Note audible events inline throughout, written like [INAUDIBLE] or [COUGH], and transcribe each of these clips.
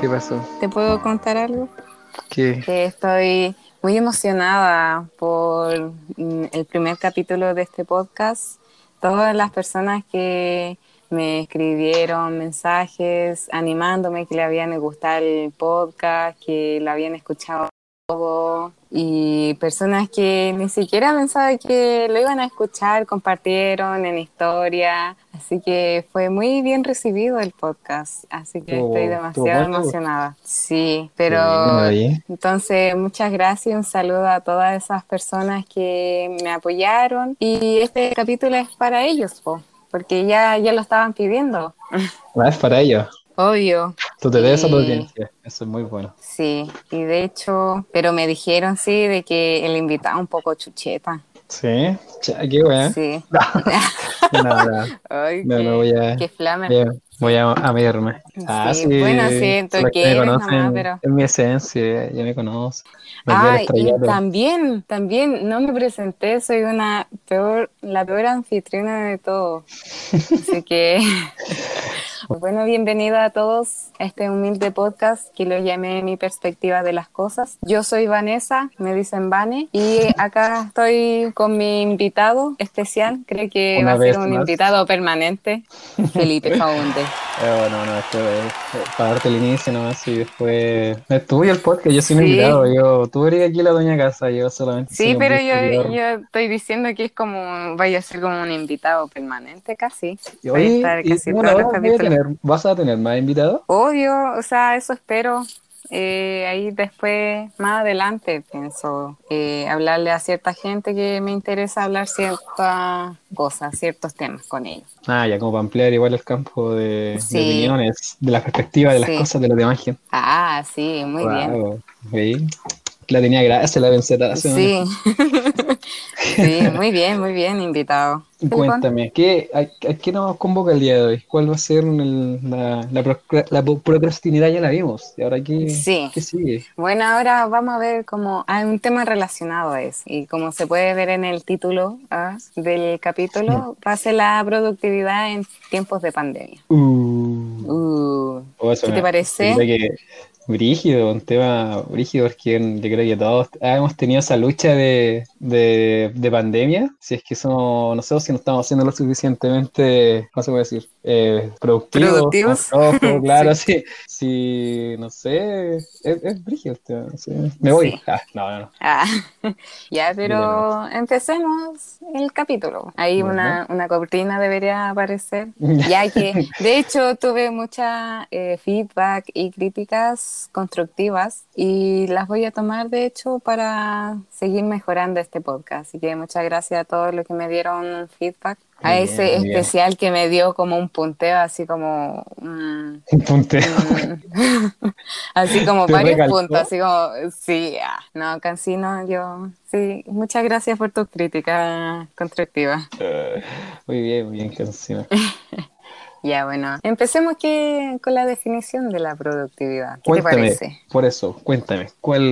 ¿Qué pasó? ¿Te puedo contar algo? ¿Qué? Que estoy muy emocionada por mm, el primer capítulo de este podcast. Todas las personas que me escribieron mensajes animándome que le habían gustado el podcast, que lo habían escuchado y personas que ni siquiera pensaba que lo iban a escuchar, compartieron en historia, así que fue muy bien recibido el podcast, así que estoy demasiado emocionada. Sí, pero entonces muchas gracias, un saludo a todas esas personas que me apoyaron. Y este capítulo es para ellos, po, porque ya, ya lo estaban pidiendo, Ah, es para ellos. Obvio. Tú te debes a tu audiencia. Eso es muy bueno. Sí, y de hecho, pero me dijeron sí de que el invitado un poco chucheta. Sí, qué bueno. Sí. [LAUGHS] No, no, Ay, no, no voy a, qué flama. voy a, a, a medirme. Ah, Sí, bueno, siento que me eres conocen, nomás, pero- Es mi esencia, ya me el Ah, y también, también, no me presenté, soy una peor, la peor anfitriona de todo. [LAUGHS] Así que, bueno, bienvenida a todos a este humilde podcast que lo llamé Mi Perspectiva de las Cosas. Yo soy Vanessa, me dicen Vane, y acá estoy con mi invitado especial, creo que Una va a ser un más. invitado permanente, Felipe Faunde. [LAUGHS] Eh, bueno, no, esto es eh, para darte el inicio nomás y después es tuyo el podcast, yo soy Sí. invitado, yo, tú eres aquí la doña casa, yo solamente Sí, pero yo, yo estoy diciendo que es como, vaya a ser como un invitado permanente casi. Y, Voy a Oye, estar ¿y casi cómo todos la vas, a tener? ¿Vas a tener más invitados? Obvio, o sea, eso espero. Eh, ahí después, más adelante, pienso eh, hablarle a cierta gente que me interesa hablar ciertas cosas, ciertos temas con ellos. Ah, ya como para ampliar igual el campo de, de Sí. opiniones, de la perspectiva de las Sí. cosas de los demás gente. Ah, sí, muy bien. Wow, ¿sí? La tenía gracia, la semana. Sí. [LAUGHS] sí, muy bien, muy bien, invitado. [LAUGHS] Cuéntame, ¿qué, a, a qué nos convoca el día de hoy? ¿Cuál va a ser el- la, la, procra- la procrastinidad? Ya la vimos. ¿Y ahora qué, Sí. qué sigue? Bueno, ahora vamos a ver como hay un tema relacionado a eso y como se puede ver en el título ah, del capítulo, va a ser la productividad en tiempos de pandemia. Uh, Uh, oh, ¿Qué te parece? Brígido, un tema brígido, porque yo creo que todos hemos tenido esa lucha de, de, de pandemia. Si es que somos, no sé si no estamos haciendo lo suficientemente, ¿cómo se puede decir? Eh, productivos. Productivos. [LAUGHS] claro, sí. Sí, no sé, es, es brígido tema, sé. Me voy. Sí. Ah, no, no, no. Ah, [LAUGHS] ya, pero empecemos el capítulo. Ahí Bueno. una, una cortina debería aparecer, [LAUGHS] ya que de hecho tuve mucha eh, feedback y críticas constructivas y las voy a tomar de hecho para seguir mejorando este podcast. Así que muchas gracias a todos los que me dieron feedback. A ese bien. especial que me dio como un punteo, así como... Un punteo. [LAUGHS] Así como ¿Te varios puntos, así como, sí, ah, no, Cancino, yo, sí, muchas gracias por tu crítica constructiva. Eh, [LAUGHS] muy bien, muy bien, Cancino. [LAUGHS] Ya, bueno, empecemos que, con la definición de la productividad. ¿Qué Cuéntame, te parece? por eso, cuéntame, ¿cuál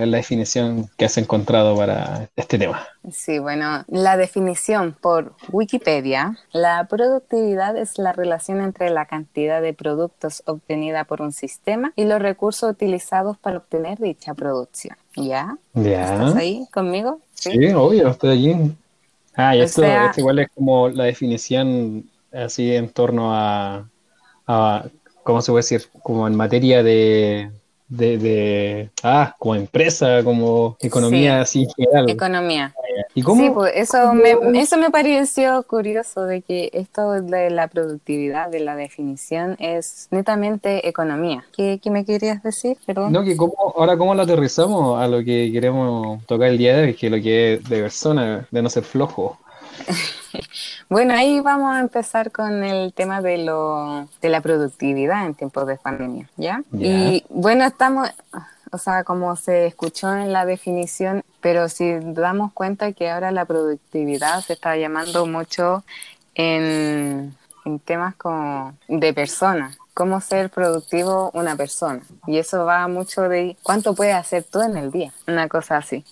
es la definición que has encontrado para este tema? Sí, bueno, la definición por Wikipedia, la productividad es la relación entre la cantidad de productos obtenida por un sistema y los recursos utilizados para obtener dicha producción. ¿Ya? Ya. ¿Estás ahí conmigo? Sí, obvio, estoy aquí. Ah, y esto, sea- esto igual es como la definición así en torno a, a ¿cómo se puede decir? Como en materia de, de, de ah, como empresa, como economía así en general. Economía. ¿Y cómo? Sí, pues eso me, eso me pareció curioso de que esto de la productividad, de la definición, es netamente economía. ¿Qué, qué me querías decir? Perdón. No, que cómo, ahora cómo lo aterrizamos a lo que queremos tocar el día de hoy, que lo que es de persona, de no ser flojo. [LAUGHS] [LAUGHS] Bueno, ahí vamos a empezar con el tema de, lo, de la productividad en tiempos de pandemia, ¿ya? Y bueno, estamos, o sea, como se escuchó en la definición, pero si damos cuenta que ahora la productividad se está llamando mucho en, en temas como de personas. Cómo ser productivo una persona. Y eso va mucho de cuánto puedes hacer tú en el día. Una cosa así.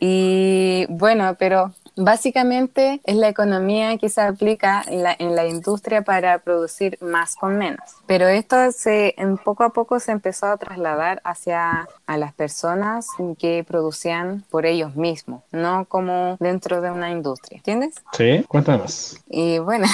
Y bueno, pero Básicamente es la economía que se aplica en la, en la industria para producir más con menos. Pero esto se, en poco a poco se empezó a trasladar hacia a las personas que producían por ellos mismos, no como dentro de una industria. ¿Entiendes? Sí, cuéntanos. Y bueno,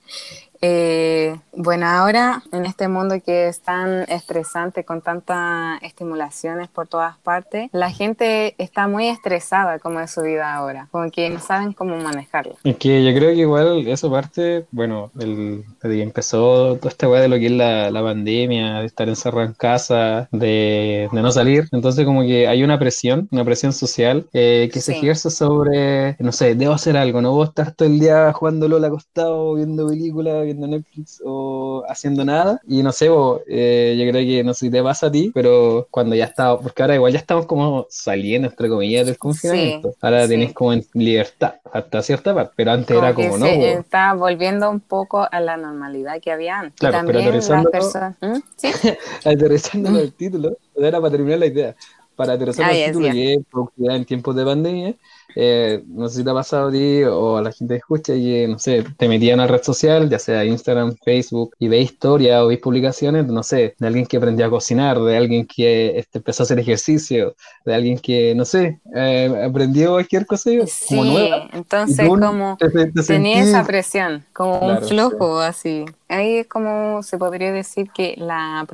[LAUGHS] Eh, bueno, ahora en este mundo que es tan estresante con tantas estimulaciones por todas partes, la gente está muy estresada como de su vida ahora, como que no saben cómo manejarla. Es que yo creo que igual eso parte, bueno, el, desde que empezó toda esta weá de lo que es la, la pandemia, de estar encerrado en casa, de, de, no salir, entonces como que hay una presión, una presión social eh, que se ejerce sobre, no sé, debo hacer algo, no puedo estar todo el día jugando LOL acostado, viendo películas, Netflix o haciendo nada. Y no sé, eh, yo creo que no sé si te pasa a ti, pero cuando ya estaba, porque ahora igual ya estamos como saliendo, entre comillas, del confinamiento. ahora tenés como en libertad hasta cierta parte, pero antes era como no. Se está volviendo un poco a la normalidad que había antes. Claro, También pero las personas. ¿Mm? ¿Sí? [LAUGHS] aterrizando el título, era para terminar la idea. Para aterrizar el título, es productividad en tiempos de pandemia, eh, no sé si te ha pasado a ti o a la gente que escucha y, no sé, te metían a red social, ya sea Instagram, Facebook, y veis historias o veis publicaciones, no sé, de alguien que aprendió a cocinar, de alguien que este, empezó a hacer ejercicio, de alguien que, no sé, eh, aprendió cualquier cosa sí, nueva. Entonces, como tenía esa presión, como un flujo así. Ahí es como se podría decir que la,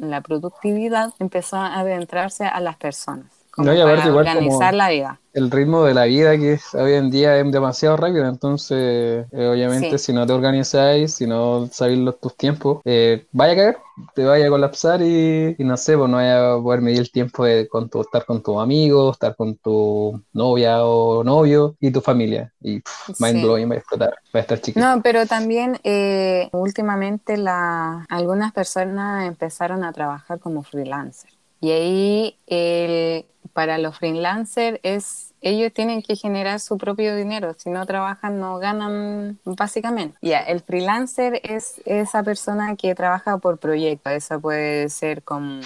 la productividad empezó a adentrarse a las personas. Como para organizar la vida el ritmo de la vida que es hoy en día es demasiado rápido, entonces eh, obviamente si no te organizáis, si no sabéis los, tus tiempos, eh, vaya a caer, te vaya a colapsar y, no sé, pues no vaya a poder medir el tiempo de con tu, estar con tus amigos, estar con tu novia o novio y tu familia. Y mind blowing va a explotar, va a estar chiquito. No, pero también eh, últimamente la, algunas personas empezaron a trabajar como freelancer. Y ahí el, para los freelancers es ellos tienen que generar su propio dinero, si no trabajan no ganan básicamente. Ya, el freelancer es esa persona que trabaja por proyecto, eso puede ser como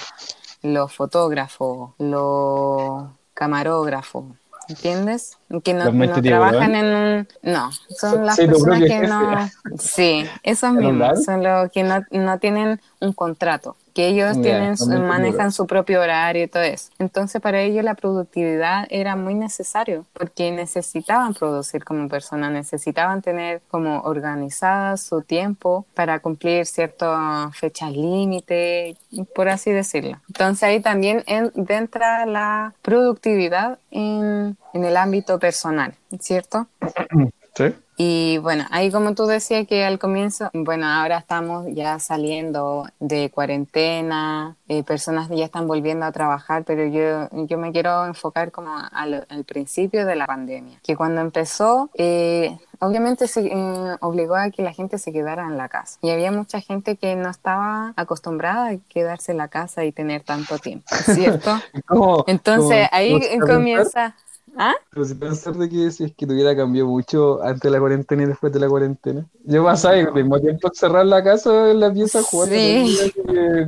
los fotógrafos, los camarógrafos, ¿entiendes? Que no, trabajan en un... No, son las personas que no... Sí, esos mismos, son los que no, no tienen un contrato que ellos tienen, manejan su propio horario y todo eso. Entonces para ellos la productividad era muy necesario porque necesitaban producir como personas, necesitaban tener como organizada su tiempo para cumplir ciertas fechas límite, por así decirlo. Entonces ahí también entra la productividad en, en el ámbito personal, ¿cierto? [CLEARS THROAT] Sí. Y bueno, ahí como tú decías que al comienzo, bueno, ahora estamos ya saliendo de cuarentena, eh, personas ya están volviendo a trabajar, pero yo, yo me quiero enfocar como al, principio de la pandemia, que cuando empezó, eh, obviamente se eh, obligó a que la gente se quedara en la casa. Y había mucha gente que no estaba acostumbrada a quedarse en la casa y tener tanto tiempo, ¿cierto? [LAUGHS] Entonces ahí comienza... ¿Ah? Pero si pensar de que si es que tuviera cambiado mucho antes de la cuarentena y después de la cuarentena. Yo pasaba al mismo tiempo cerrar la casa en la pieza jugar. Sí.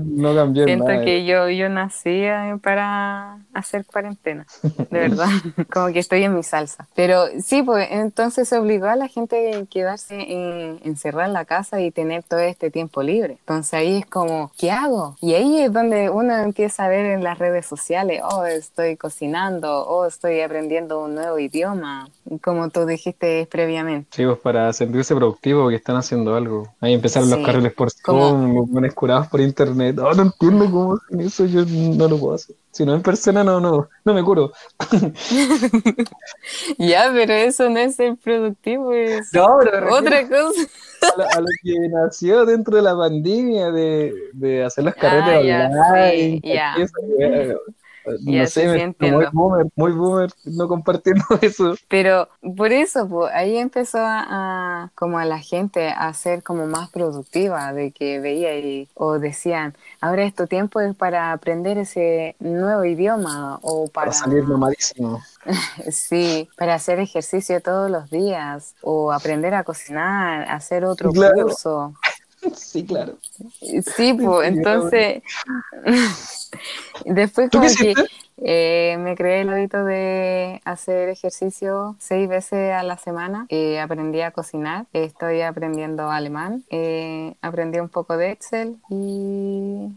No cambió Siento que yo, yo nací para hacer cuarentena, de verdad. [LAUGHS] [LAUGHS] Como que estoy en mi salsa. Pero sí, pues entonces se obligó a la gente a quedarse en, encerrada en la casa y tener todo este tiempo libre. Entonces ahí es como, ¿qué hago? Y ahí es donde uno empieza a ver en las redes sociales, oh, estoy cocinando, oh, estoy aprendiendo un nuevo idioma, como tú dijiste previamente. Sí, pues para sentirse productivo que están haciendo algo. Ahí empezaron los carriles por Zoom, los curados por internet. Oh, no entiendo cómo eso, yo no lo puedo hacer. Si no en persona, no, no, no me curo. [LAUGHS] ya, pero eso no es ser productivo, es otra cosa. A lo, que nació dentro de la pandemia de, de hacer las carreras ah, online. No sé, muy boomer, muy boomer no compartiendo [LAUGHS] eso. Pero por eso, pues, ahí empezó a, como a la gente a ser como más productiva, de que veía y, o decían, ahora es tu tiempo es para aprender ese nuevo idioma o para... Para salir nomadísimo. [LAUGHS] sí, para hacer ejercicio todos los días o aprender a cocinar, hacer otro curso. [LAUGHS] Sí, claro. Sí, pues entonces, [LAUGHS] después como que Eh, me creé el hábito de hacer ejercicio seis veces a la semana. Eh, aprendí a cocinar, estoy aprendiendo alemán, eh, aprendí un poco de Excel y,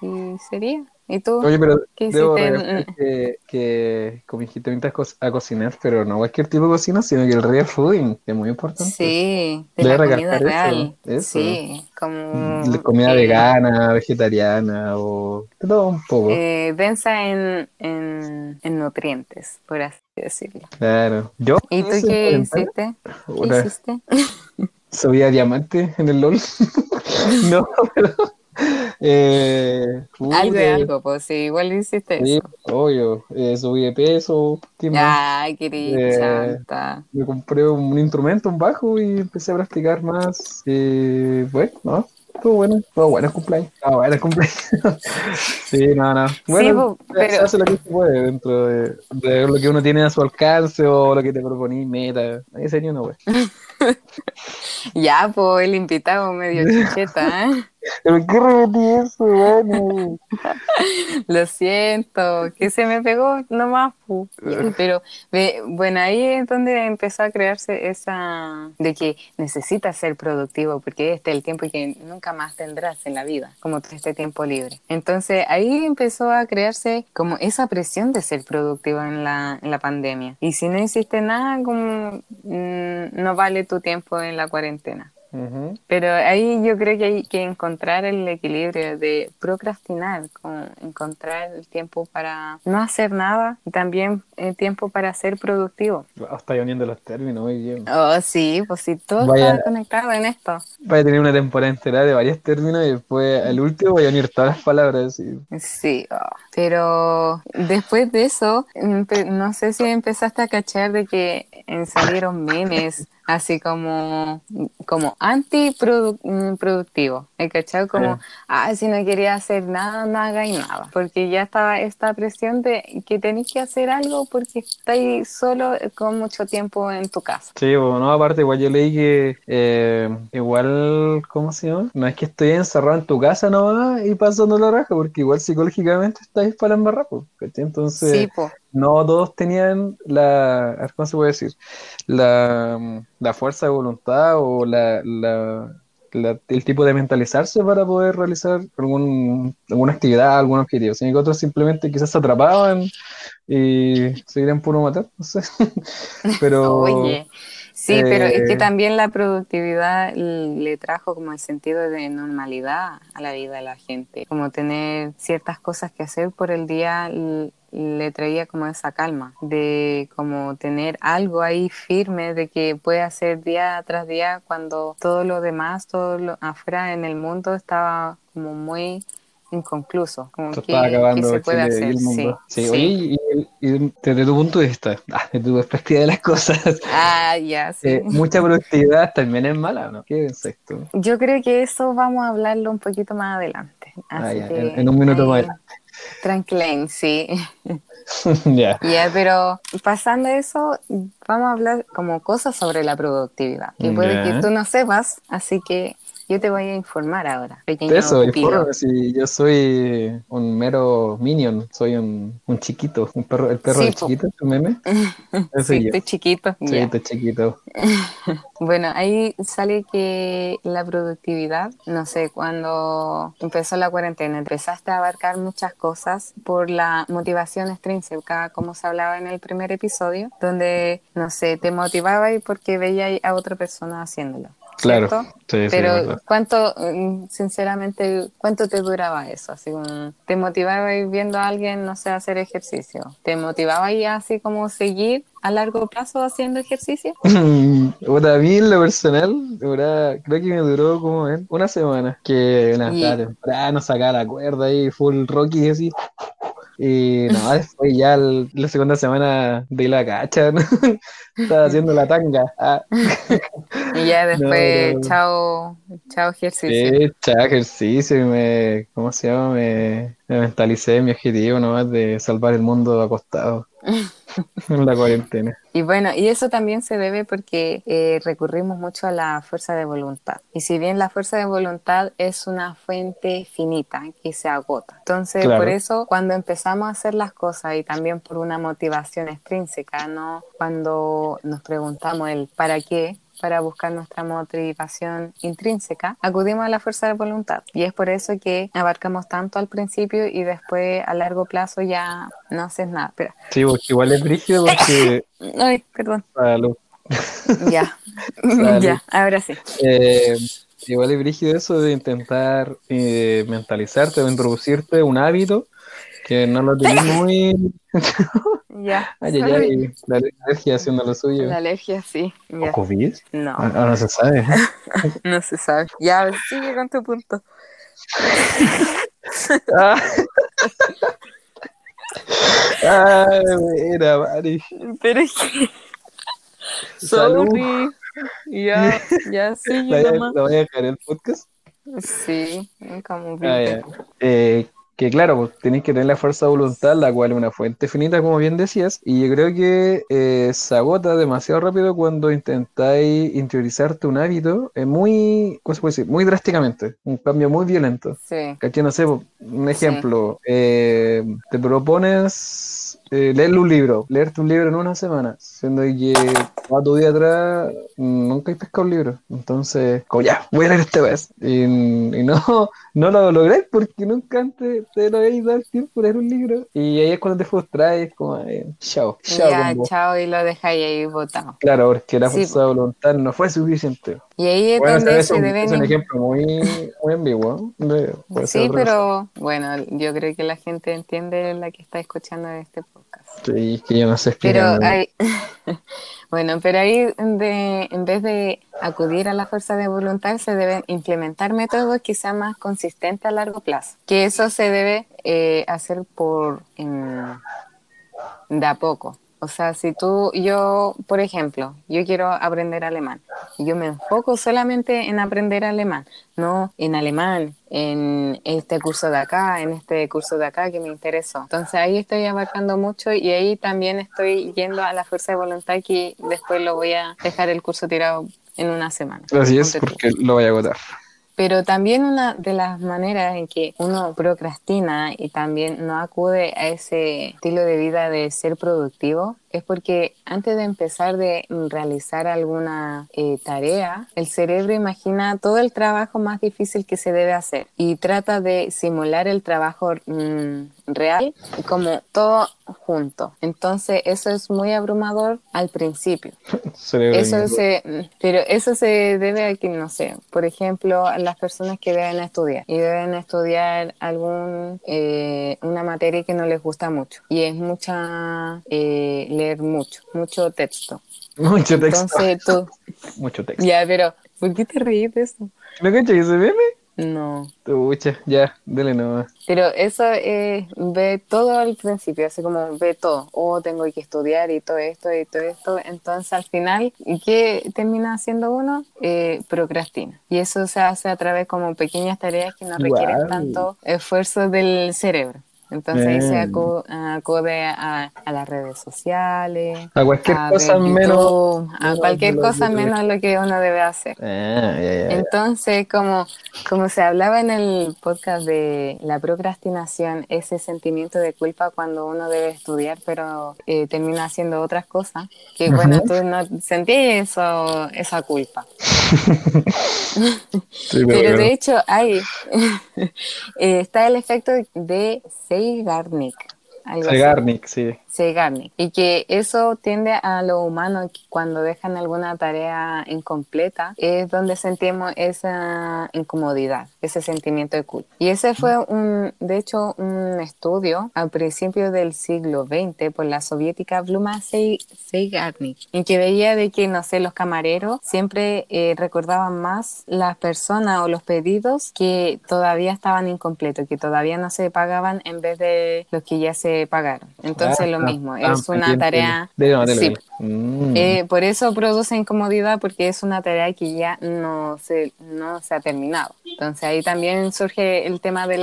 y sería. ¿Y tú? Oye, pero ¿Qué debo hiciste? reconocer que, que como dijiste ahorita a co- a cocinar, pero no cualquier tipo de cocina, sino que el real fooding, que es muy importante. Sí, de Debe la comida eso, real. eso. Sí, como De comida eh, vegana, vegetariana o todo un poco. eh, densa en, en, en nutrientes, por así decirlo. Claro. Yo ¿Y tú qué hiciste? ¿Qué hiciste? [LAUGHS] subí a diamante en el LOL. [LAUGHS] No, [LAUGHS] pero eh, [LAUGHS] Algo de algo, pues sí, igual hiciste sí, eso. obvio, eh, subí de peso, ¿qué más? Ay, querida Eh, chanta. me compré un instrumento, un bajo y empecé a practicar más. Y bueno, no, estuvo bueno, estuvo bueno el cumpleaños. Ah, bueno el cumpleaños. [LAUGHS] Sí, no, no. Bueno, se hace lo que se puede dentro de, de lo que uno tiene a su alcance o lo que te proponí, meta. Ahí sería una wea. [LAUGHS] ya, pues el invitado medio chicheta, ¿eh? ¿Pero qué repetí eso, bueno? [LAUGHS] Lo siento, que se me pegó nomás, pu. [LAUGHS] Pero ve, bueno, ahí es donde empezó a crearse esa de que necesitas ser productivo porque este es el tiempo que nunca más tendrás en la vida, como este tiempo libre. Entonces ahí empezó a crearse como esa presión de ser productivo en la, en la pandemia. Y si no hiciste nada, como mm, no vale tu tiempo en la cuarentena. Pero ahí yo creo que hay que encontrar el equilibrio de procrastinar, con encontrar el tiempo para no hacer nada y también el tiempo para ser productivo. Wow, está uniendo los términos muy bien. Oh, sí, pues sí, todo Vaya. está conectado en esto. Voy a tener una temporada entera de varios términos y después al último voy a unir todas las palabras. y- Sí, oh. pero después de eso, no sé si empezaste a cachar de que eh, salieron memes así como, como antiproductivo. ¿Me cachado? Como, Sí. ah, si no quería hacer nada, no hagáis nada. Porque ya estaba esta presión de que tenéis que hacer algo porque estáis solo eh, con mucho tiempo en tu casa. Sí, bueno, no, aparte, igual yo leí que eh, igual, ¿cómo se llama? No es que estoy encerrado en tu casa nomás y pasando la raja, porque igual psicológicamente estáis para embarrar, ¿cachai? Entonces, Sí, pues. no todos tenían la, ¿cómo se puede decir? La, la fuerza de voluntad o la, la- la- el tipo de mentalizarse para poder realizar algún, alguna actividad, algún objetivo. Sino que otros simplemente quizás se atrapaban y seguían puro matar, no sé. [LAUGHS] Pero... [LAUGHS] Oye, sí, pero es que eh, también la productividad le trajo como el sentido de normalidad a la vida de la gente, como tener ciertas cosas que hacer por el día le traía como esa calma, de como tener algo ahí firme de que puede hacer día tras día cuando todo lo demás, todo lo afuera en el mundo estaba como muy inconcluso, como que, se puede Chile hacer, el sí, mundo. Sí, sí. oye, y, y desde tu punto de vista, [LAUGHS] ah, desde tu perspectiva de las cosas, Ah, ya, sí. eh, mucha productividad también es mala, ¿no? ¿Qué tú? Yo creo que eso vamos a hablarlo un poquito más adelante. Ah, Así ya, que en, en un minuto más ahí, tranquilen, sí. [LAUGHS] Ya. Ya, pero pasando eso, vamos a hablar como cosas sobre la productividad. Que puede que tú no sepas, así que yo te voy a informar ahora, Eso, infórmame, si yo soy un mero minion, soy un, un chiquito, un perro, el perro Sí, po. chiquito, el meme. [LAUGHS] Sí, yo. estoy chiquito. Sí, este chiquito. [LAUGHS] Bueno, ahí sale que la productividad, no sé, cuando empezó la cuarentena, empezaste a abarcar muchas cosas por la motivación extrínseca, como se hablaba en el primer episodio, donde, no sé, te motivaba y porque veía a otra persona haciéndolo. Claro. Pero cuánto, sinceramente, cuánto te duraba eso? Así como, ¿te motivaba ir viendo a alguien, no sé, hacer ejercicio? ¿Te motivaba ya así como seguir a largo plazo haciendo ejercicio? [LAUGHS] A mí en lo personal, creo que me duró como ¿eh? una semana. Que una Y- temprano, sacaba la cuerda ahí, full Rocky así. Y no, [LAUGHS] después ya el- la segunda semana de la cacha, ¿no? [LAUGHS] Estaba haciendo la tanga. Ah, Y ya [LAUGHS] después, no. chao, chao ejercicio. sí, cha, ejercicio y me, ¿cómo se llama? Me, me mentalicé mi objetivo nomás de salvar el mundo acostado. La cuarentena. Y bueno, y eso también se debe porque eh, recurrimos mucho a la fuerza de voluntad. Y si bien la fuerza de voluntad es una fuente finita que se agota. Entonces, por eso cuando empezamos a hacer las cosas y también por una motivación extrínseca, ¿no? Cuando nos preguntamos el para qué, para buscar nuestra motivación intrínseca, acudimos a la fuerza de voluntad. Y es por eso que abarcamos tanto al principio y después a largo plazo ya no haces nada. Espera. Sí, porque igual es brígido porque... [LAUGHS] Ay, perdón. Salud. [LAUGHS] Ya, [LAUGHS] ya, ahora sí. Eh, igual es brígido eso de intentar eh, mentalizarte o introducirte un hábito que no lo tenés muy... [LAUGHS] Ya. [LAUGHS] Ay, ay, ay, la alergia haciendo lo suyo. La alergia, sí. ¿O COVID? No. Ah, no se sabe. [LAUGHS] no se sabe. Ya, sigue con tu punto. ah. Ay, mira, Mari. Pero es que... Sorry. Ya, ya sigue ¿La, nomás. ¿La voy a dejar el podcast? Sí, como Ah, ya. Eh, que claro, pues, tenéis que tener la fuerza de voluntad, la cual es una fuente finita, como bien decías, y yo creo que eh, se agota demasiado rápido cuando intentáis interiorizarte un hábito eh, muy, ¿cómo se puede decir? Muy drásticamente, un cambio muy violento. Sí. No sé, un ejemplo, eh, te propones eh, leerle un libro, leerte un libro en una semana, siendo que tu vida atrás mm, nunca has pescado un libro. Entonces, como ya, voy a leer este vez. Y, y no, [LAUGHS] no lo logré porque nunca antes te lo habéis dado tiempo de leer un libro. Y ahí es cuando te frustras es como, eh, chao, chao. Ya, chao, y lo dejáis ahí botado. Claro, porque la Sí, fuerza de voluntad no fue suficiente. Y ahí es Bueno, donde es se un, deben... es un ejemplo muy, muy ambiguo. de- Sí, otra cosa. pero bueno, yo creo que la gente entiende la que está escuchando este podcast. Sí, es que yo no sé Pero hay, [LAUGHS] bueno, pero ahí de, en vez de acudir a la fuerza de voluntad, se deben implementar métodos sean más consistentes a largo plazo. Que eso se debe eh, hacer por em, de a poco. O sea, si tú, yo, por ejemplo, yo quiero aprender alemán y yo me enfoco solamente en aprender alemán, no en alemán, en este curso de acá, en este curso de acá que me interesó. Entonces ahí estoy abarcando mucho y ahí también estoy yendo a la fuerza de voluntad que después lo voy a dejar el curso tirado en una semana. Así es, porque lo voy a agotar. Pero también una de las maneras en que uno procrastina y también no acude a ese estilo de vida de ser productivo es porque antes de empezar de realizar alguna eh, tarea, el cerebro imagina todo el trabajo más difícil que se debe hacer y trata de simular el trabajo mm, real como todo junto. Entonces eso es muy abrumador al principio. [LAUGHS] Eso se, pero eso se debe a que, no sé, por ejemplo, a las personas que deben estudiar y deben estudiar algún eh, una materia que no les gusta mucho y es mucha eh, leer mucho, mucho texto. Mucho texto. Entonces tú, [LAUGHS] Mucho texto. ya, pero ¿por qué te reís de eso? ¿No cachai ese meme? No. Pucha, ya, dele nomás. Pero eso es, ve todo al principio, así como ve todo. Oh, tengo que estudiar y todo esto y todo esto. Entonces al final, ¿qué termina haciendo uno? Eh, procrastina. Y eso se hace a través como pequeñas tareas que no requieren tanto esfuerzo del cerebro. Entonces ahí se Bien. acu- acude a, a las redes sociales, A cualquier a cosa ver menos. YouTube, a cualquier lo cosa menos lo que uno debe hacer. Ah, ya, ya. Entonces, como, como se hablaba en el podcast de la procrastinación, ese sentimiento de culpa cuando uno debe estudiar, pero eh, termina haciendo otras cosas, que bueno, tú no sentías eso, esa culpa. [LAUGHS] Sí, Pero claro. de hecho hay, [LAUGHS] eh, está el efecto de Algo así. Zeigarnik, sí. Zeigarnik. Y que eso tiende a lo humano que cuando dejan alguna tarea incompleta, es donde sentimos esa incomodidad, ese sentimiento de culpa. Y ese fue un, de hecho, un estudio al principio del siglo XX por la soviética Bluma Zeigarnik, en que veía de que, no sé, los camareros siempre eh, recordaban más las personas o los pedidos que todavía estaban incompletos, que todavía no se pagaban en vez de los que ya se pagaron. Entonces Ah, lo mismo, ah, es una pendiente. tarea... Sí, dele. Mm. Eh, por eso produce incomodidad, porque es una tarea que ya no se, no se ha terminado. Entonces ahí también surge el tema del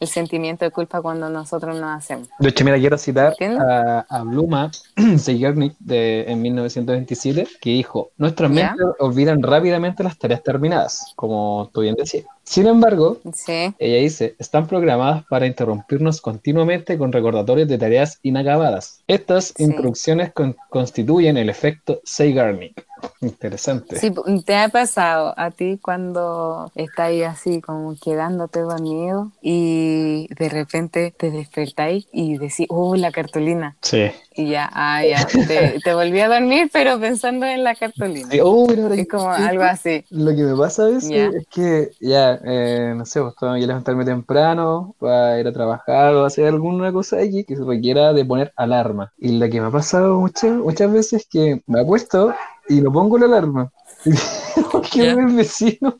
el sentimiento de culpa cuando nosotros no hacemos. De hecho, mira, quiero citar a, a Bluma [CLEARS THROAT] Zeigarnik de, en 1927, que dijo, nuestras mentes olvidan rápidamente las tareas terminadas, como tú bien decías. Sin embargo, Sí, ella dice, están programadas para interrumpirnos continuamente con recordatorios de tareas inacabadas. Estas Sí. instrucciones con- constituyen el efecto Zeigarnik. Interesante. Sí, ¿te ha pasado a ti cuando estás ahí así como quedándote dormido y de repente te despertáis y decís, oh, la cartulina? Sí. Y ya, ah, ya, te, te volví a dormir, pero pensando en la cartulina. Oh, mira, Es que- como algo así. Lo que me pasa a veces Ya. es que ya, eh, no sé, pues tengo que levantarme temprano para ir a trabajar o hacer alguna cosa allí que se requiera de poner alarma. Y lo que me ha pasado muchas, muchas veces es que me acuesto y no pongo la alarma. [LAUGHS] Ya. el vecino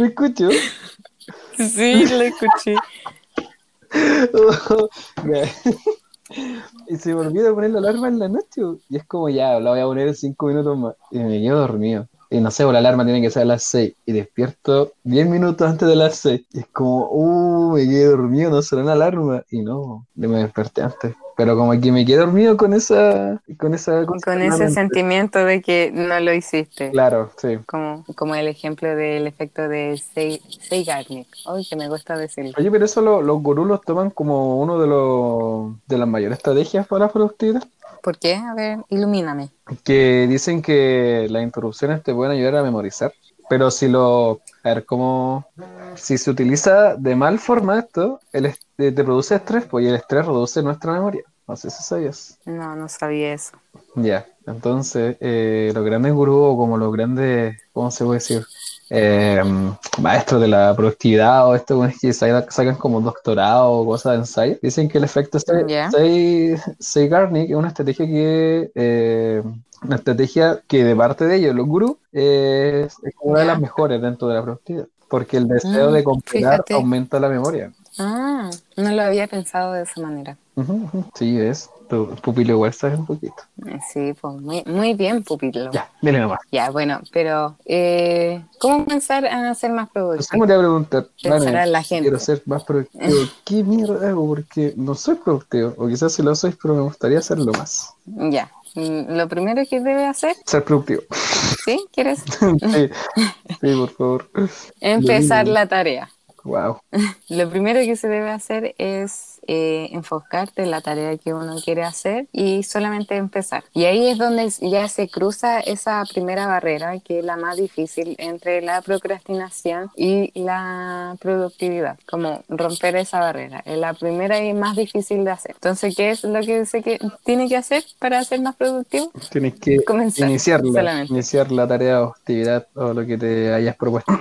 me escuchó. Sí, lo escuché. [LAUGHS] Ya. Y se me olvida poner la alarma en la noche. Y es como ya, la voy a poner en cinco minutos más. Y me quedo dormido. Y no sé, pues, la alarma tiene que ser a las 6. Y despierto 10 minutos antes de las 6. Y es como, uh, me quedé dormido, no sonó la alarma. Y no, me desperté antes. Pero como que me quedé dormido con esa. Con esa Con ese sentimiento de que no lo hiciste. Claro, sí. Como, como el ejemplo del efecto de Sei- Zeigarnik. Ay, que me gusta decirlo. Oye, pero eso lo- los gurús los toman como uno de los de las mayores estrategias para la productividad. ¿Por qué? A ver, ilumíname. que dicen que las interrupciones te pueden ayudar a memorizar, pero si lo, a ver, como, si se utiliza de mal forma esto, el, est- te produce estrés, pues y el estrés reduce nuestra memoria. No sé si sabías. No, no sabía eso. Ya, entonces, eh, los grandes gurús, o como los grandes, ¿cómo se puede decir? Eh, maestros de la productividad o esto, es que sacan, como doctorado o cosas de ensayo, dicen que el efecto Se- Ya. Se- Zeigarnik es una estrategia que, eh, una estrategia que de parte de ellos, los gurús, es, es una de las mejores dentro de la productividad, porque el deseo Mm, de completar fíjate. aumenta la memoria. Ah, no lo había pensado de esa manera. Ujú. Sí, ves, tu pupilo igual un poquito. Eh, Sí, pues muy, muy bien, pupilo. Ya, dile nomás. Ya, bueno, pero eh, ¿cómo comenzar a ser más Pues, ¿Cómo productivo? te voy a preguntar? Pensará Vale, la gente. quiero ser más productivo. [LAUGHS] ¿Qué mierda hago? Porque no soy productivo. O quizás sí lo soy, pero me gustaría hacerlo más. Ya, lo primero que debe hacer, Ser productivo. ¿sí? ¿Quieres? [LAUGHS] sí, sí, por favor. Empezar la tarea. Wow. [LAUGHS] Lo primero que se debe hacer es eh, enfocarte en la tarea que uno quiere hacer y solamente empezar. Y ahí es donde ya se cruza esa primera barrera, que es la más difícil entre la procrastinación y la productividad, como romper esa barrera. Es la primera y más difícil de hacer. Entonces, ¿qué es lo que dice que tiene que hacer para ser más productivo? Tienes que Comenzar, iniciarla, solamente. iniciar la tarea o actividad o lo que te hayas propuesto.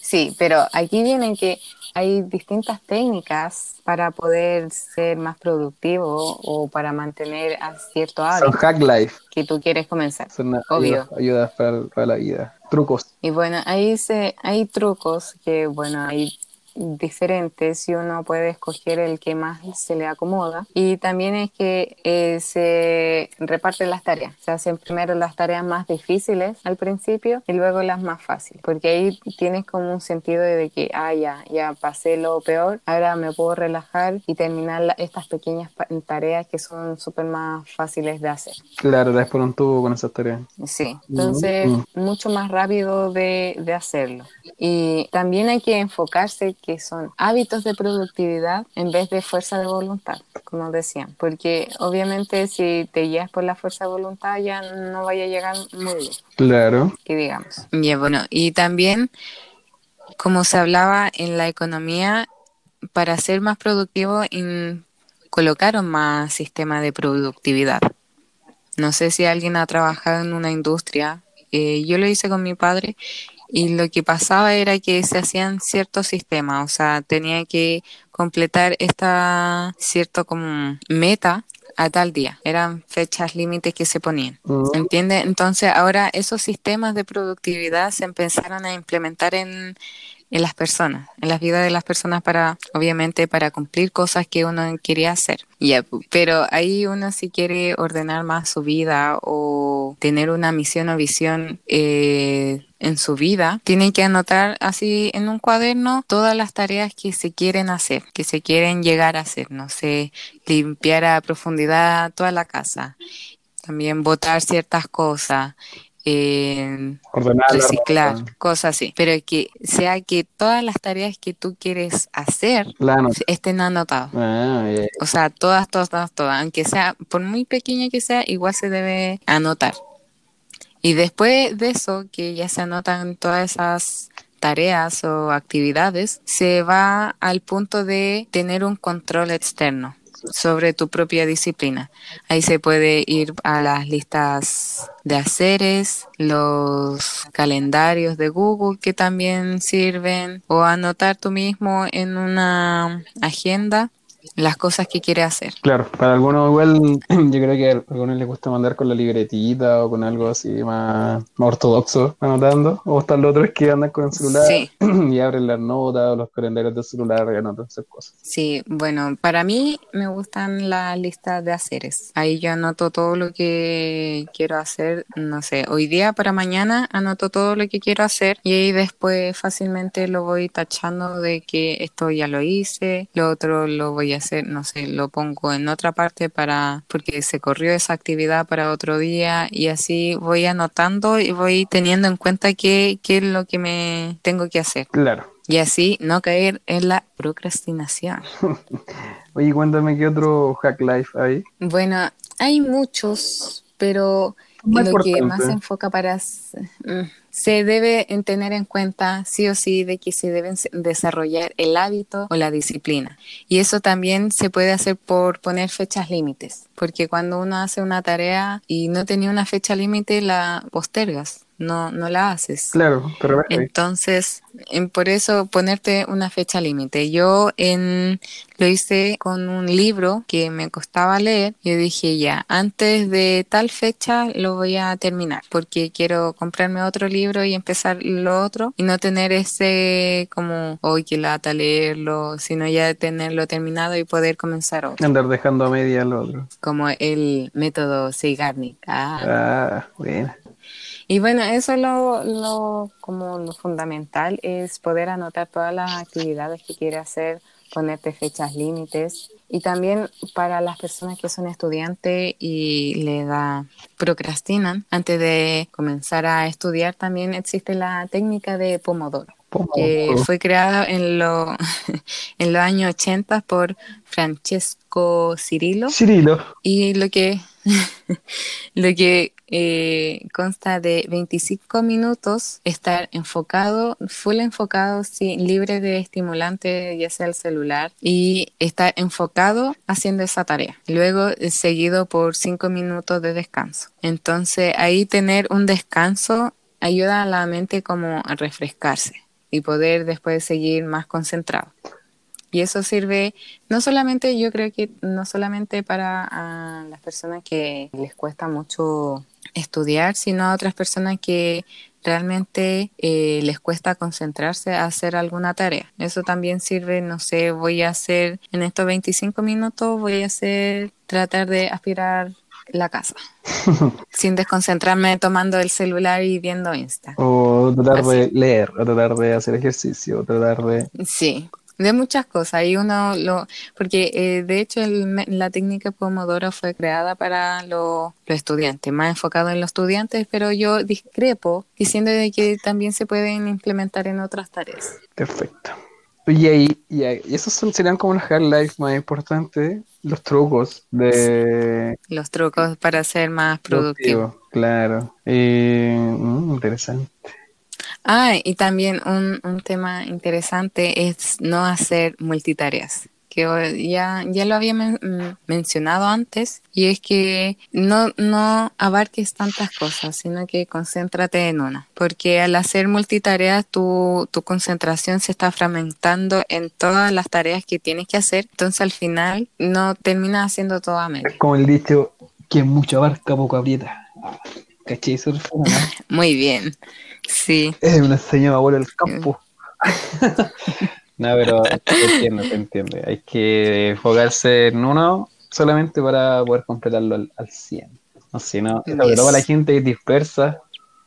Sí, pero aquí viene que hay distintas técnicas para poder ser más productivo o para mantener a cierto Son hábito hack life. que tú quieres comenzar. Son Obvio. ayudas, ayudas para, para la vida. Trucos. Y bueno, ahí se, hay trucos que, bueno, hay diferentes y uno puede escoger el que más se le acomoda. Y también es que eh, se reparten las tareas. Se hacen primero las tareas más difíciles al principio y luego las más fáciles. Porque ahí tienes como un sentido de que, ah, ya, ya pasé lo peor, ahora me puedo relajar y terminar la- estas pequeñas tareas que son súper más fáciles de hacer. Claro, por un tubo con esas tareas. Sí, entonces Mm. mucho más rápido de, de hacerlo. Y también hay que enfocarse que son hábitos de productividad en vez de fuerza de voluntad, como decían. Porque obviamente si te guías por la fuerza de voluntad ya no vaya a llegar muy bien, Claro. que digamos. Y bueno, y también, como se hablaba en la economía, para ser más productivo in- colocaron más sistemas de productividad. No sé si alguien ha trabajado en una industria. eh, yo lo hice con mi padre y lo que pasaba era que se hacían ciertos sistemas, o sea, tenía que completar esta cierto como meta a tal día. Eran fechas límites que se ponían. Mm. ¿Entiendes? Entonces ahora esos sistemas de productividad se empezaron a implementar en, en las personas, en las vidas de las personas para, obviamente, para cumplir cosas que uno quería hacer. pero ahí uno si quiere ordenar más su vida o tener una misión o visión eh, en su vida, tiene que anotar así en un cuaderno todas las tareas que se quieren hacer, que se quieren llegar a hacer, no sé, limpiar a profundidad toda la casa, también votar ciertas cosas, eh, reciclar, cosas así. Pero que sea que todas las tareas que tú quieres hacer estén anotadas. Ah, o sea, todas, todas, todas, todas. Aunque sea, por muy pequeña que sea, igual se debe anotar. Y después de eso, que ya se anotan todas esas tareas o actividades, se va al punto de tener un control externo sobre tu propia disciplina. Ahí se puede ir a las listas de haceres, los calendarios de Google que también sirven, o anotar tú mismo en una agenda las cosas que quiere hacer. Claro, para algunos igual [CLEARS THROAT] yo creo que a algunos les gusta mandar con la libretita o con algo así más, ortodoxo anotando, o están los otros que andan con el celular [CLEARS THROAT] y abren las notas o los calendarios del celular y anotan esas cosas. Sí, bueno, para mí me gustan las listas de haceres. Ahí yo anoto todo lo que quiero hacer, no sé, hoy día para mañana anoto todo lo que quiero hacer y ahí después fácilmente lo voy tachando de que esto ya lo hice, lo otro lo voy a hacer, no sé, lo pongo en otra parte para, porque se corrió esa actividad para otro día y así voy anotando y voy teniendo en cuenta qué, qué es lo que me tengo que hacer. Claro. Y así no caer en la procrastinación. [LAUGHS] Oye, cuéntame qué otro hack life hay. Bueno, hay muchos, pero lo que más se enfoca para... Se debe tener en cuenta sí o sí de que se deben desarrollar el hábito o la disciplina. Y eso también se puede hacer por poner fechas límites, porque cuando uno hace una tarea y no tenía una fecha límite, la postergas no, no la haces. Claro, pero Entonces, en, por eso ponerte una fecha límite. Yo en, lo hice con un libro que me costaba leer. Yo dije ya, antes de tal fecha lo voy a terminar porque quiero comprarme otro libro y empezar lo otro y no tener ese como hoy que lata leerlo, sino ya tenerlo terminado y poder comenzar otro. Andar dejando a media el otro. Como el método Seigarnik. Ah, ah bueno. Y bueno, eso es lo, como lo fundamental, es poder anotar todas las actividades que quiere hacer, ponerte fechas límites y también para las personas que son estudiantes y le da procrastinan antes de comenzar a estudiar también existe la técnica de Pomodoro, que fue creada en, lo, [LAUGHS] en los años 80 por Francesco Cirilo. Cirilo. Y lo que [LAUGHS] lo que eh, consta de 25 minutos, estar enfocado, full enfocado, sí, libre de estimulante, ya sea el celular, y estar enfocado haciendo esa tarea. Luego, eh, seguido por 5 minutos de descanso. Entonces, ahí tener un descanso ayuda a la mente como a refrescarse y poder después seguir más concentrado. Y eso sirve no solamente, yo creo que no solamente para las personas que les cuesta mucho estudiar, sino a otras personas que realmente eh, les cuesta concentrarse a hacer alguna tarea. Eso también sirve, no sé, voy a hacer en estos 25 minutos, voy a hacer, tratar de aspirar la casa, [LAUGHS] sin desconcentrarme tomando el celular y viendo Insta. O tratar de leer, o tratar de hacer ejercicio, o tratar de... Sí, de muchas cosas. Y uno lo, porque eh, de hecho la técnica Pomodoro fue creada para los estudiantes, más enfocado en los estudiantes, pero yo discrepo diciendo de que también se pueden implementar en otras tareas. Perfecto. Y ahí, y, esos serían como los hard life más importantes, los trucos de... Los trucos para ser más productivo. Claro. Eh, mm, interesante. Ah, y también un, un tema interesante es no hacer multitareas que ya, ya lo había mm, mencionado antes, y es que no, no abarques tantas cosas, sino que concéntrate en una, porque al hacer multitareas tu, tu concentración se está fragmentando en todas las tareas que tienes que hacer, entonces al final no terminas haciendo todo a medio. Como el dicho, que mucho abarca, poco aprieta. ¿Cachai? [LAUGHS] Muy bien. Sí. Es una señora abuela del campo. [LAUGHS] no, pero te entiendo, te entiendo. Hay que enfocarse en uno solamente para poder completarlo al, al 100. No sé, no, sobre todo la gente dispersa,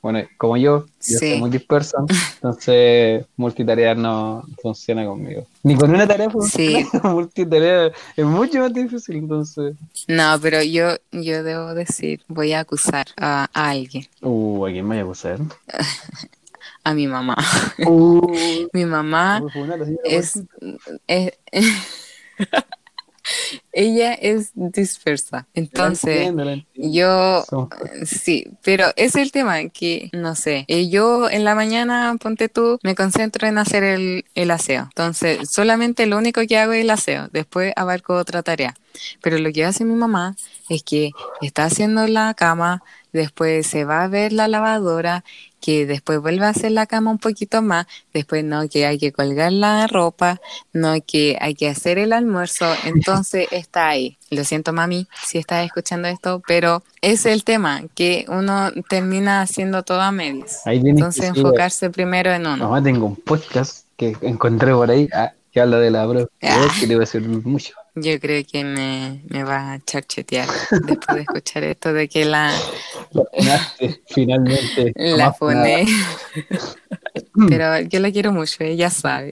bueno, como yo, yo soy muy disperso, entonces [LAUGHS] multitarea no funciona conmigo. Ni con una tarea funciona, sí. [LAUGHS] multitarea es mucho más difícil, entonces. No, pero yo, yo debo decir, voy a acusar a, alguien. Uh, ¿a quién voy a acusar? [LAUGHS] a mi mamá. Uh, mi mamá es, es ella es dispersa. Entonces, yo sí, pero es el tema que, no sé, eh, yo en la mañana, ponte tú, me concentro en hacer el, el aseo. Entonces, solamente lo único que hago es el aseo. Después abarco otra tarea. Pero lo que hace mi mamá es que está haciendo la cama, después se va a ver la lavadora que después vuelve a hacer la cama un poquito más, después no, que hay que colgar la ropa, no, que hay que hacer el almuerzo, [LAUGHS] entonces está ahí. Lo siento, mami, si estás escuchando esto, pero es el tema, que uno termina haciendo todo a medias. entonces enfocarse primero en uno. Mamá, tengo un podcast que encontré por ahí ah, que habla de la bro, ah. que le va a servir mucho. Yo creo que me, me va a charchetear después de escuchar esto de que la... finalmente. [LAUGHS] La pone. [LAUGHS] pero yo la quiero mucho, ella sabe.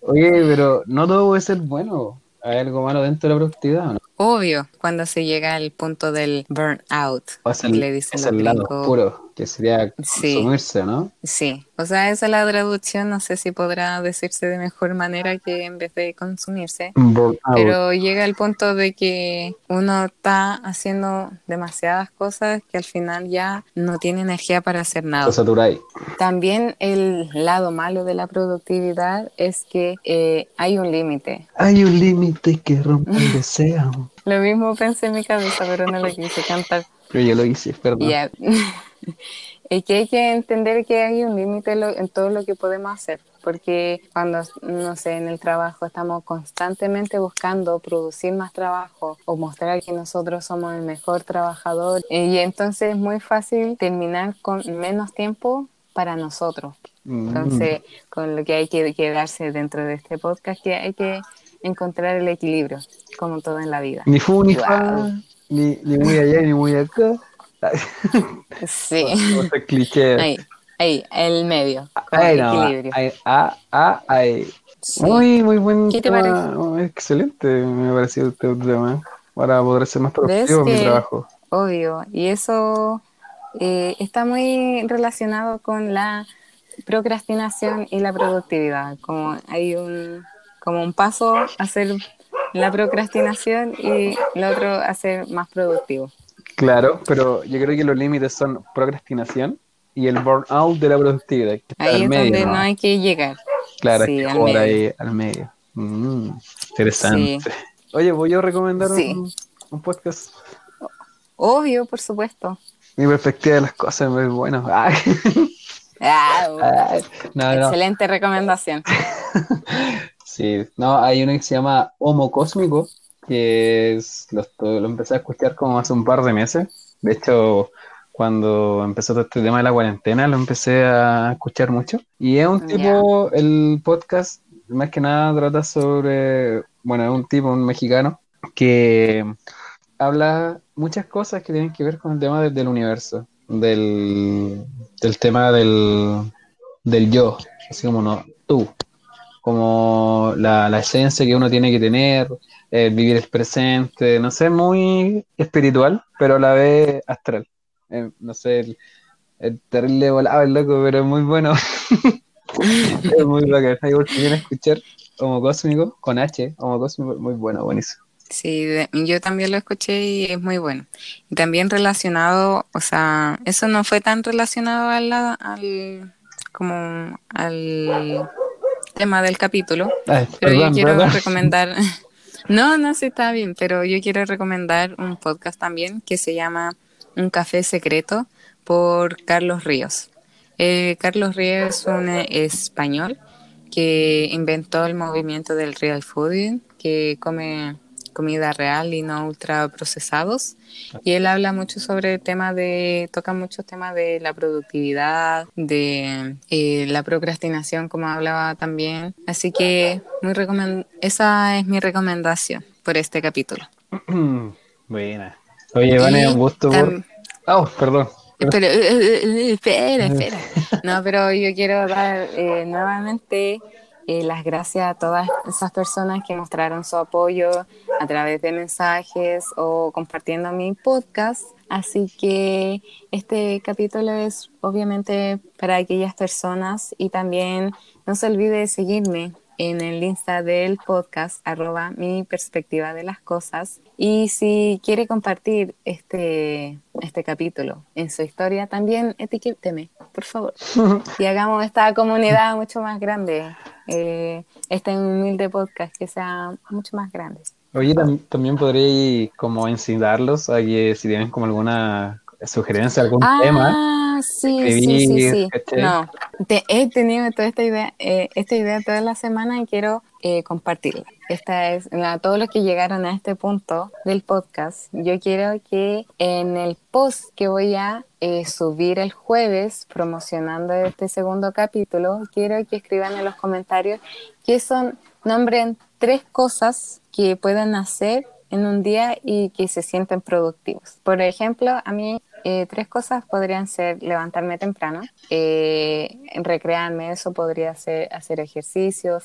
Oye, pero no todo puede ser bueno. ¿Hay algo malo dentro de la productividad o no? Obvio, cuando se llega al punto del burnout. Le dicen es el lado puro, que sería consumirse, ¿no? Sí, o sea, esa es la traducción, no sé si podrá decirse de mejor manera que en vez de consumirse. Pero llega el punto de que uno está haciendo demasiadas cosas que al final ya no tiene energía para hacer nada. También el lado malo de la productividad es que eh, hay un límite. Hay un límite que rompe el deseo. Lo mismo pensé en mi cabeza, pero no lo quise cantar. Pero yo lo hice, perdón. [LAUGHS] es que hay que entender que hay un límite en todo lo que podemos hacer, porque cuando, no sé, en el trabajo estamos constantemente buscando producir más trabajo o mostrar que nosotros somos el mejor trabajador, eh, y entonces es muy fácil terminar con menos tiempo para nosotros. Mm. Entonces, con lo que hay que quedarse dentro de este podcast, que hay que encontrar el equilibrio, como todo en la vida. Ni fu ni fa, ni, ni muy allá ni muy acá. sí. [LAUGHS] cliché. Ahí, ahí, el medio, con el equilibrio. Ahí, ah, ah, ahí. Muy, muy buen ¿Qué te Parece? Excelente, me ha parecido este tema para poder ser más productivo en mi trabajo. Obvio, y eso eh, está muy relacionado con la procrastinación y la productividad. Como hay un, como un paso a hacer la procrastinación y el otro a ser más productivo. Claro, pero yo creo que los límites son procrastinación y el burnout de la productividad. ahí es donde ¿no? hay que llegar. Claro, sí, al medio. ahí al medio. Mm, interesante. Oye, ¿voy a recomendar un, un, podcast? Obvio, por supuesto. Mi perspectiva de las cosas es muy buena. [LAUGHS] Ah, excelente recomendación. [LAUGHS] Sí, no, hay uno que se llama Homo Cósmico, que es, lo, lo, empecé a escuchar como hace un par de meses. De hecho, cuando empezó todo este tema de la cuarentena, lo empecé a escuchar mucho. Y es un tipo, el podcast, más que nada trata sobre, bueno, es un tipo, un mexicano, que habla muchas cosas que tienen que ver con el tema del universo, del, del tema del, del yo, así como no, tú, como la, la esencia que uno tiene que tener, eh, vivir el presente, no sé, muy espiritual, pero a la vez astral. Eh, no sé, el, terrible volado el loco, pero es muy bueno. [LAUGHS] es muy bacán. Hay que escuchar Homo Cósmico con H, Homo Cósmico, muy bueno, buenísimo. Sí, yo también lo escuché y es muy bueno. También relacionado, o sea, eso no fue tan relacionado al, al como al tema del capítulo, pero yo quiero recomendar, [LAUGHS] no, no, sí está bien, pero yo quiero recomendar un podcast también que se llama Un café secreto por Carlos Ríos. Eh, Carlos Ríos es un español que inventó el movimiento del real fooding, que come comida real y no ultra procesados. Y él habla mucho sobre el tema de, toca muchos temas de la productividad, de eh, la procrastinación, como hablaba también. Así que muy esa es mi recomendación por este capítulo. [CLEARS THROAT] Buena. Oye, Vane, un gusto. Oh, perdón. Pero, eh, eh, espera, [LAUGHS] espera. No, pero yo quiero dar nuevamente eh, las gracias a todas esas personas que mostraron su apoyo a través de mensajes o compartiendo mi podcast. Así que este capítulo es obviamente para aquellas personas y también no se olvide de seguirme en el Insta del podcast, arroba mi perspectiva de las cosas. Y si quiere compartir este, este capítulo en su historia, también etiquéteme, por favor. [LAUGHS] y hagamos esta comunidad mucho más grande eh, este humilde podcast que sea mucho más grande. Oye, también podría como incitarlos a que si tienen como alguna sugerencia, algún ah, tema. Sí, sí, sí, sí. No, he tenido toda esta idea, eh, esta idea toda la semana y quiero eh, compartirla. Esta es, a todos los que llegaron a este punto del podcast, yo quiero que en el post que voy a eh, subir el jueves promocionando este segundo capítulo, quiero que escriban en los comentarios qué son, nombren tres cosas que pueden hacer en un día y que se sienten productivos. Por ejemplo, a mí eh, tres cosas podrían ser levantarme temprano, eh, recrearme, eso podría ser hacer ejercicio,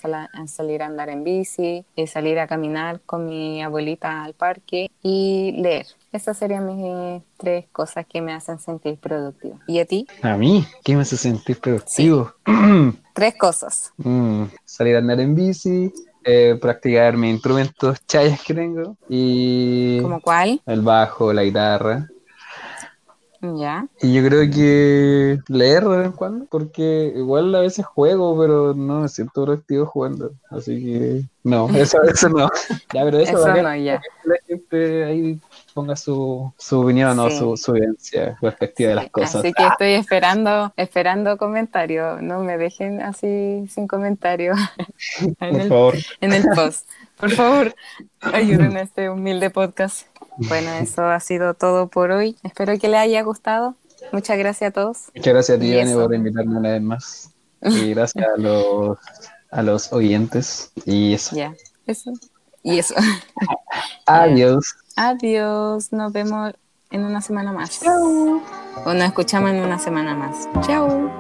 salir a andar en bici, eh, salir a caminar con mi abuelita al parque y leer. Esas serían mis tres cosas que me hacen sentir productivo. ¿Y a ti? A mí, ¿qué me hace sentir productivo? [CLEARS THROAT] tres cosas. Mm, salir a andar en bici, eh, practicar mis instrumentos chayas que tengo y... ¿Como cuál? El bajo, la guitarra. Ya. Y yo creo que leer de vez en cuando, porque igual a veces juego, pero no me siento proactivo jugando. Así que no, [LAUGHS] eso, eso no. ya, pero eso, eso no, ya. La gente ahí ponga su, su opinión o su, su evidencia, perspectiva de las cosas. Así que estoy esperando, esperando comentarios, no me dejen así sin comentarios [LAUGHS] en, favor. en el post. Por favor, [LAUGHS] ayuden a este humilde podcast. Bueno, eso ha sido todo por hoy. Espero que les haya gustado. Muchas gracias a todos. Muchas gracias a ti, Dani, por invitarme una vez más. Y gracias a los, a los oyentes. Y eso. Ya, eso. Y eso. [LAUGHS] Adiós. Adiós. Nos vemos en una semana más. Chao. O nos escuchamos en una semana más. Chao.